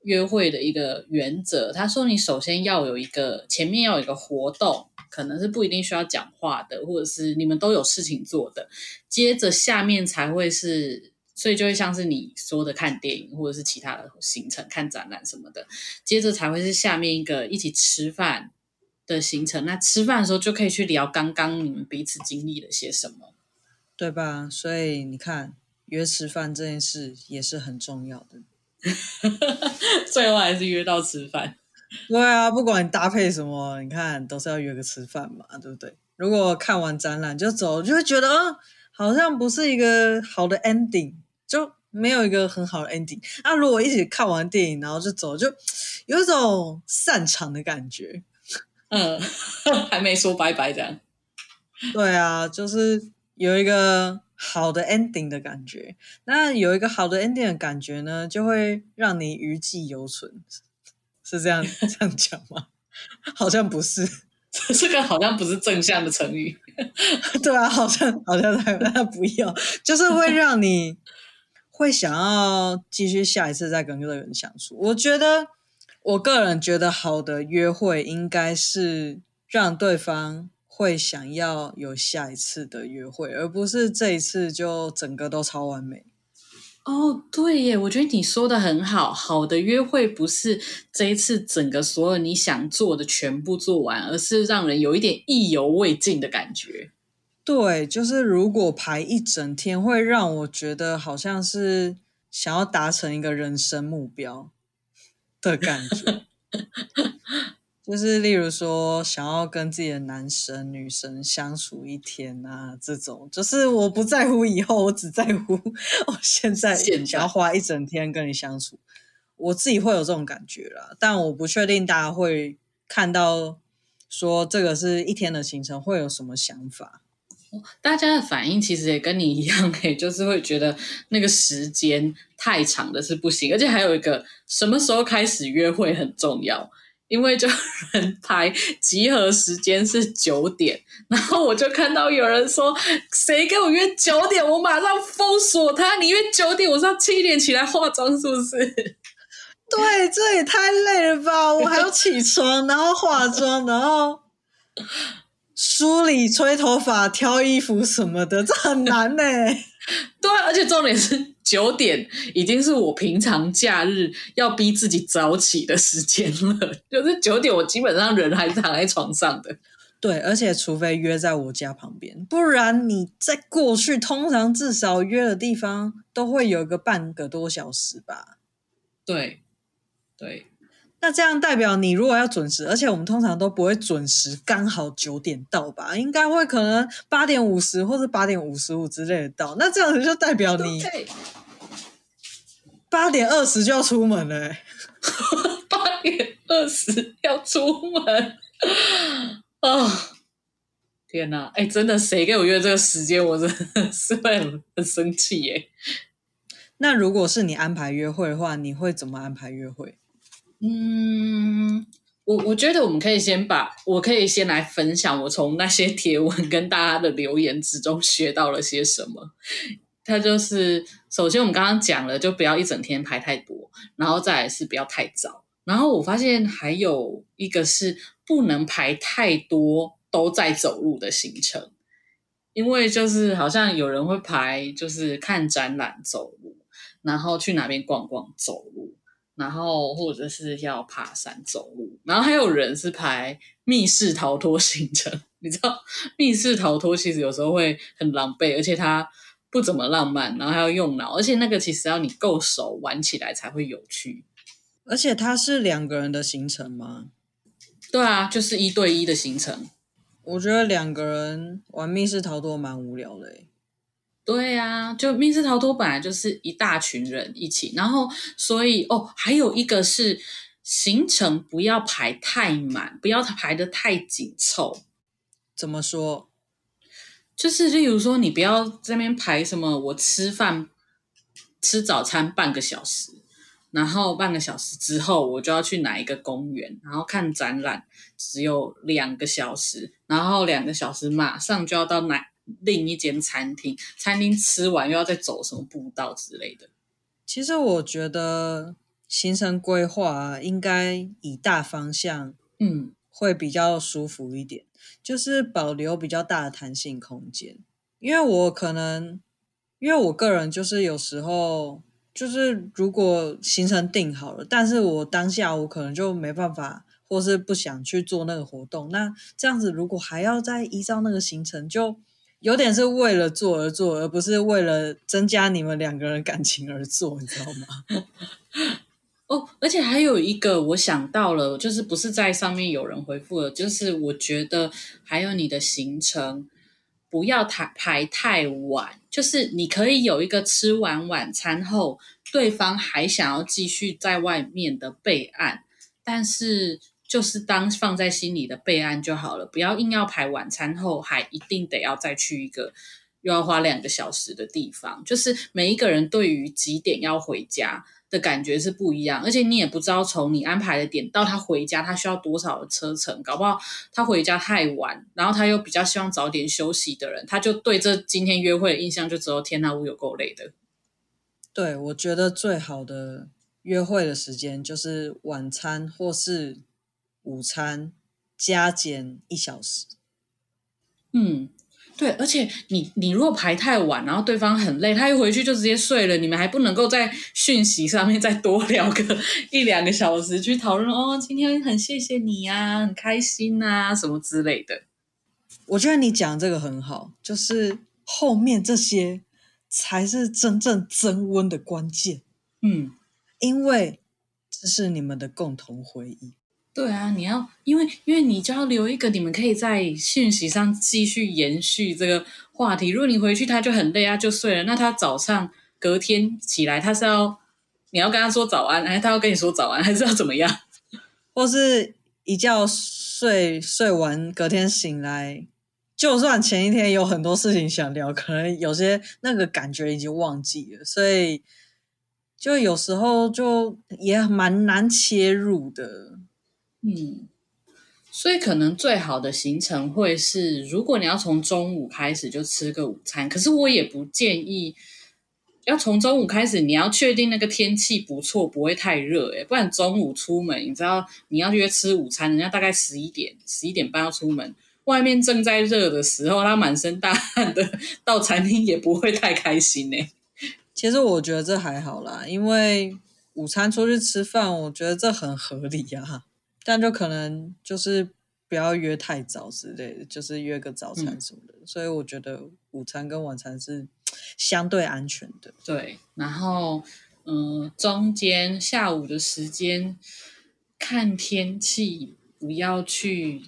[SPEAKER 1] 约会的一个原则，他说你首先要有一个前面要有一个活动。可能是不一定需要讲话的，或者是你们都有事情做的，接着下面才会是，所以就会像是你说的看电影或者是其他的行程，看展览什么的，接着才会是下面一个一起吃饭的行程。那吃饭的时候就可以去聊刚刚你们彼此经历了些什么，
[SPEAKER 2] 对吧？所以你看，约吃饭这件事也是很重要的，
[SPEAKER 1] 最后还是约到吃饭。
[SPEAKER 2] 对啊，不管你搭配什么，你看都是要约个吃饭嘛，对不对？如果看完展览就走，就会觉得，嗯，好像不是一个好的 ending，就没有一个很好的 ending。那如果一起看完电影然后就走，就 有一种散场的感觉。
[SPEAKER 1] 嗯，还没说拜拜这样。
[SPEAKER 2] 对啊，就是有一个好的 ending 的感觉。那有一个好的 ending 的感觉呢，就会让你余悸犹存。是这样 这样讲吗？好像不是，
[SPEAKER 1] 这个好像不是正向的成语。
[SPEAKER 2] 对啊，好像好像不要，就是会让你会想要继续下一次再跟这个人相处。我觉得，我个人觉得好的约会应该是让对方会想要有下一次的约会，而不是这一次就整个都超完美。
[SPEAKER 1] 哦，对耶，我觉得你说的很好。好的约会不是这一次整个所有你想做的全部做完，而是让人有一点意犹未尽的感觉。
[SPEAKER 2] 对，就是如果排一整天，会让我觉得好像是想要达成一个人生目标的感觉。就是例如说，想要跟自己的男神女神相处一天啊，这种就是我不在乎以后，我只在乎我现在想要花一整天跟你相处，我自己会有这种感觉啦。但我不确定大家会看到说这个是一天的行程会有什么想法。
[SPEAKER 1] 大家的反应其实也跟你一样，欸，就是会觉得那个时间太长的是不行，而且还有一个什么时候开始约会很重要。因为就人排集合时间是九点，然后我就看到有人说，谁跟我约九点，我马上封锁他。你约九点，我是要七点起来化妆，是不是？
[SPEAKER 2] 对，这也太累了吧！我还要起床，然后化妆，然后梳理、吹头发、挑衣服什么的，这很难呢。
[SPEAKER 1] 对，而且重点是。九点已经是我平常假日要逼自己早起的时间了，就是九点，我基本上人还是躺在床上的。
[SPEAKER 2] 对，而且除非约在我家旁边，不然你在过去通常至少约的地方都会有个半个多小时吧。
[SPEAKER 1] 对，对，
[SPEAKER 2] 那这样代表你如果要准时，而且我们通常都不会准时刚好九点到吧？应该会可能八点五十或者八点五十五之类的到。那这样子就代表你。八点二十就要出门了，欸，
[SPEAKER 1] 八点二十要出门哦！天哪，哎，真的，谁给我约这个时间，我真的是会很很生气耶。
[SPEAKER 2] 那如果是你安排约会的话，你会怎么安排约会？
[SPEAKER 1] 嗯，我我觉得我们可以先把，我可以先来分享我从那些贴文跟大家的留言之中学到了些什么。他就是，首先我们刚刚讲了，就不要一整天排太多，然后再来是不要太早，然后我发现还有一个是不能排太多都在走路的行程，因为就是好像有人会排，就是看展览走路，然后去哪边逛逛走路，然后或者是要爬山走路，然后还有人是排密室逃脱行程。你知道密室逃脱其实有时候会很狼狈，而且它不怎么浪漫，然后还要用脑，而且那个其实要你够熟玩起来才会有趣。
[SPEAKER 2] 而且它是两个人的行程吗？
[SPEAKER 1] 对啊，就是一对一的行程。
[SPEAKER 2] 我觉得两个人玩密室逃脱蛮无聊的。
[SPEAKER 1] 对啊，就密室逃脱本来就是一大群人一起，然后所以哦，还有一个是行程不要排太满，不要排得太紧凑。
[SPEAKER 2] 怎么说？
[SPEAKER 1] 就是例如说，你不要这边排什么，我吃饭吃早餐半个小时，然后半个小时之后我就要去哪一个公园，然后看展览，只有两个小时，然后两个小时马上就要到哪另一间餐厅，餐厅吃完又要再走什么步道之类的。
[SPEAKER 2] 其实我觉得行程规划应该以大方向，嗯，会比较舒服一点。就是保留比较大的弹性空间，因为我可能，因为我个人就是有时候就是如果行程定好了，但是我当下我可能就没办法，或是不想去做那个活动，那这样子如果还要再依照那个行程，就有点是为了做而做，而不是为了增加你们两个人感情而做，你知道吗？
[SPEAKER 1] 哦，而且还有一个我想到了，就是不是在上面有人回复了，就是我觉得还有你的行程不要太排太晚，就是你可以有一个吃完晚餐后，对方还想要继续在外面的备案，但是就是当放在心里的备案就好了，不要硬要排晚餐后还一定得要再去一个又要花两个小时的地方，就是每一个人对于几点要回家的感觉是不一样，而且你也不知道从你安排的点到他回家，他需要多少的车程，搞不好他回家太晚，然后他又比较希望早点休息的人，他就对这今天约会的印象就只有天哪，我有够累的。
[SPEAKER 2] 对，我觉得最好的约会的时间就是晚餐或是午餐加减一小时。
[SPEAKER 1] 嗯。对，而且你你如果排太晚，然后对方很累，他一回去就直接睡了，你们还不能够在讯息上面再多聊个一两个小时去讨论哦，今天很谢谢你啊，很开心啊，什么之类的。
[SPEAKER 2] 我觉得你讲这个很好，就是后面这些才是真正增温的关键。嗯，因为这是你们的共同回忆。
[SPEAKER 1] 对啊，你要因为因为你就要留一个，你们可以在讯息上继续延续这个话题。如果你回去他就很累啊，就睡了。那他早上隔天起来，他是要你要跟他说早安，还是他要跟你说早安，还是要怎么样？
[SPEAKER 2] 或是一觉睡睡完，隔天醒来，就算前一天有很多事情想聊，可能有些那个感觉已经忘记了，所以就有时候就也蛮难切入的。
[SPEAKER 1] 嗯，所以可能最好的行程会是，如果你要从中午开始就吃个午餐，可是我也不建议要从中午开始。你要确定那个天气不错，不会太热，诶，不然中午出门，你知道你要约吃午餐，人家大概十一点、十一点半要出门，外面正在热的时候，他满身大汗的到餐厅也不会太开心呢。
[SPEAKER 2] 其实我觉得这还好啦，因为午餐出去吃饭，我觉得这很合理呀。但就可能就是不要约太早之类的，就是约个早餐什么的。嗯、所以我觉得午餐跟晚餐是相对安全的。
[SPEAKER 1] 对，然后嗯，中间下午的时间看天气，不要去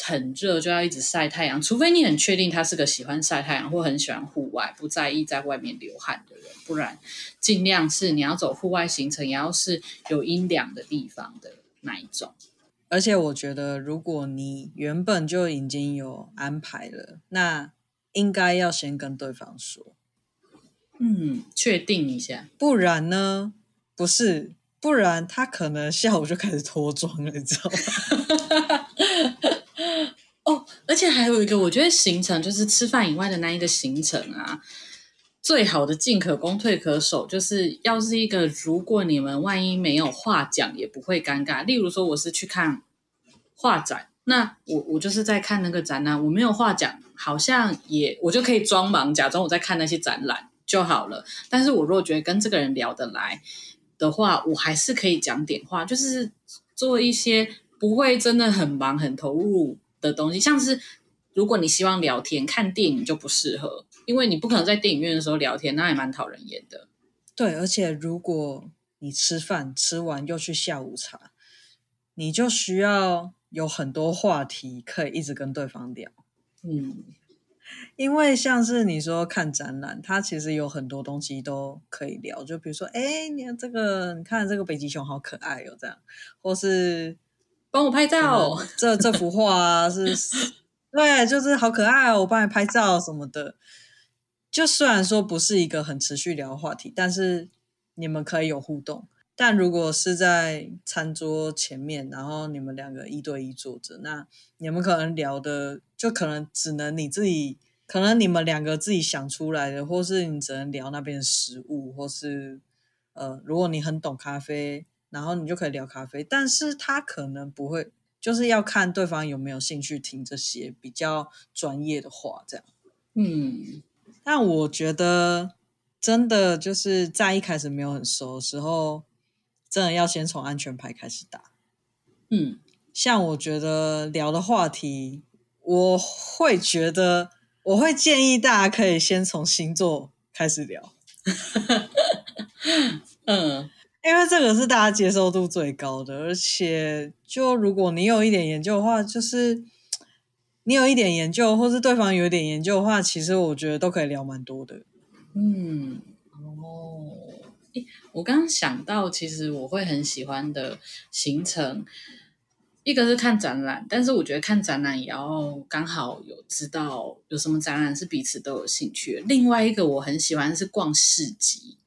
[SPEAKER 1] 很热就要一直晒太阳，除非你很确定他是个喜欢晒太阳或很喜欢户外，不在意在外面流汗的人，不然尽量是你要走户外行程，也要是有阴凉的地方的那一种。
[SPEAKER 2] 而且我觉得，如果你原本就已经有安排了，那应该要先跟对方说，
[SPEAKER 1] 嗯，确定一下，
[SPEAKER 2] 不然呢？不是，不然他可能下午就开始脱妆了，你知道吗？
[SPEAKER 1] 哦，而且还有一个，我觉得行程就是吃饭以外的那一个行程啊。最好的进可攻退可守，就是要是一个如果你们万一没有话讲，也不会尴尬。例如说，我是去看画展，那我我就是在看那个展览，我没有话讲，好像也我就可以装忙，假装我在看那些展览就好了。但是我如果觉得跟这个人聊得来的话，我还是可以讲点话，就是做一些不会真的很忙很投入的东西，像是。如果你希望聊天，看电影就不适合，因为你不可能在电影院的时候聊天，那也蛮讨人厌的。
[SPEAKER 2] 对，而且如果你吃饭吃完又去下午茶，你就需要有很多话题可以一直跟对方聊。
[SPEAKER 1] 嗯，
[SPEAKER 2] 因为像是你说看展览，它其实有很多东西都可以聊，就比如说，哎，你看这个，你看这个北极熊好可爱哦，这样，或是
[SPEAKER 1] 帮我拍照，
[SPEAKER 2] 这这幅画啊是。对，就是好可爱哦，我帮你拍照什么的。就虽然说不是一个很持续聊话题，但是你们可以有互动。但如果是在餐桌前面，然后你们两个一对一坐着，那你们可能聊的就可能只能你自己，可能你们两个自己想出来的，或是你只能聊那边的食物，或是呃，如果你很懂咖啡，然后你就可以聊咖啡，但是他可能不会。就是要看对方有没有兴趣听这些比较专业的话，这样。
[SPEAKER 1] 嗯，
[SPEAKER 2] 但我觉得真的就是在一开始没有很熟的时候，真的要先从安全牌开始打。
[SPEAKER 1] 嗯，
[SPEAKER 2] 像我觉得聊的话题，我会觉得我会建议大家可以先从星座开始聊。
[SPEAKER 1] 嗯。
[SPEAKER 2] 因为这个是大家接受度最高的，而且就如果你有一点研究的话，就是你有一点研究，或是对方有一点研究的话，其实我觉得都可以聊蛮多的。
[SPEAKER 1] 嗯，哦，诶，我刚刚想到，其实我会很喜欢的行程，一个是看展览，但是我觉得看展览也要刚好有知道有什么展览是彼此都有兴趣。另外一个我很喜欢是逛市集。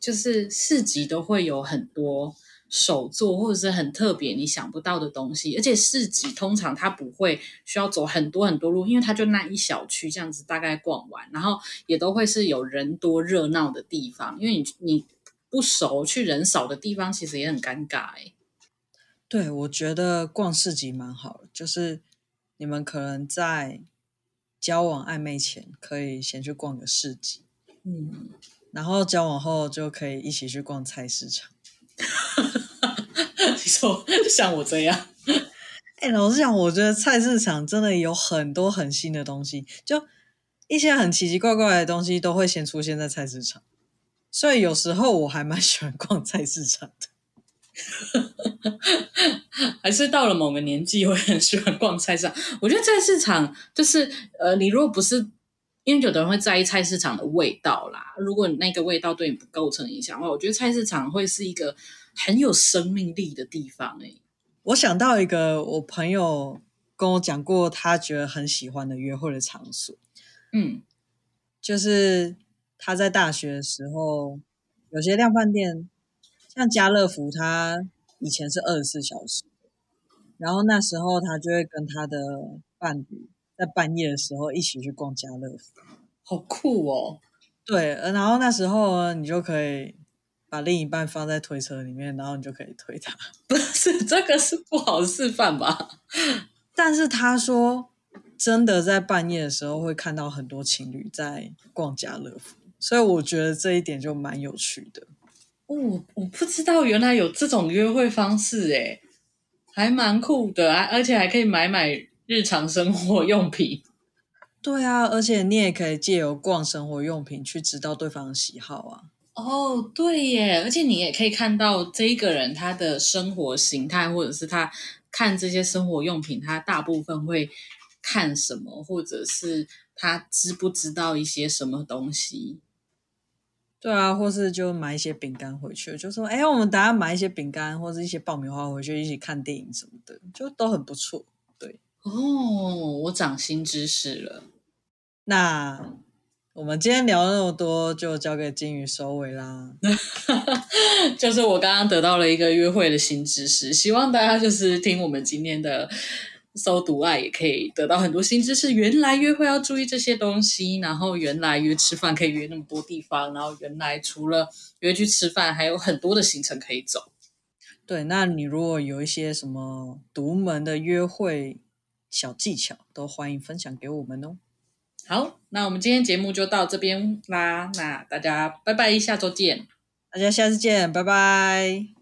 [SPEAKER 1] 就是市集都会有很多手作或者是很特别你想不到的东西，而且市集通常它不会需要走很多很多路，因为它就那一小区这样子大概逛完，然后也都会是有人多热闹的地方，因为你你不熟去人少的地方，其实也很尴尬哎。
[SPEAKER 2] 对，我觉得逛市集蛮好的，就是你们可能在交往暧昧前可以先去逛个市集，
[SPEAKER 1] 嗯。
[SPEAKER 2] 然后交往后就可以一起去逛菜市场。
[SPEAKER 1] 你 说像我这样？
[SPEAKER 2] 哎，老实讲，我觉得菜市场真的有很多很新的东西，就一些很奇奇怪怪的东西都会先出现在菜市场，所以有时候我还蛮喜欢逛菜市场的。
[SPEAKER 1] 还是到了某个年纪，会很喜欢逛菜市场。我觉得菜市场就是呃，你如果不是。因为有的人会在意菜市场的味道啦，如果那个味道对你不构成影响的话，我觉得菜市场会是一个很有生命力的地方。诶，
[SPEAKER 2] 我想到一个我朋友跟我讲过，他觉得很喜欢的约会的场所，
[SPEAKER 1] 嗯，
[SPEAKER 2] 就是他在大学的时候，有些量饭店，像家乐福，他以前是二十四小时，然后那时候他就会跟他的伴侣。在半夜的时候一起去逛家乐福，
[SPEAKER 1] 好酷哦！
[SPEAKER 2] 对，然后那时候呢，你就可以把另一半放在推车里面，然后你就可以推他。
[SPEAKER 1] 不是，这个是不好示范吧？
[SPEAKER 2] 但是他说，真的在半夜的时候会看到很多情侣在逛家乐福，所以我觉得这一点就蛮有趣的。
[SPEAKER 1] 哦，我不知道原来有这种约会方式，诶，还蛮酷的啊，而且还可以买买。日常生活用品，
[SPEAKER 2] 对啊，而且你也可以借由逛生活用品去知道对方的喜好啊。
[SPEAKER 1] 哦，对耶，而且你也可以看到这一个人他的生活形态，或者是他看这些生活用品，他大部分会看什么，或者是他知不知道一些什么东西。
[SPEAKER 2] 对啊，或是就买一些饼干回去，就说哎，我们等下买一些饼干或者一些爆米花回去一起看电影什么的，就都很不错。
[SPEAKER 1] 对哦，我长新知识了。
[SPEAKER 2] 那我们今天聊了那么多，就交给金鱼收尾啦。
[SPEAKER 1] 就是我刚刚得到了一个约会的新知识，希望大家就是听我们今天的搜读爱也可以得到很多新知识。原来约会要注意这些东西，然后原来约吃饭可以约那么多地方，然后原来除了约去吃饭，还有很多的行程可以走。
[SPEAKER 2] 对，那你如果有一些什么独门的约会小技巧，都欢迎分享给我们哦。
[SPEAKER 1] 好，那我们今天节目就到这边啦，那大家拜拜，下周见。
[SPEAKER 2] 大家下次见，拜拜。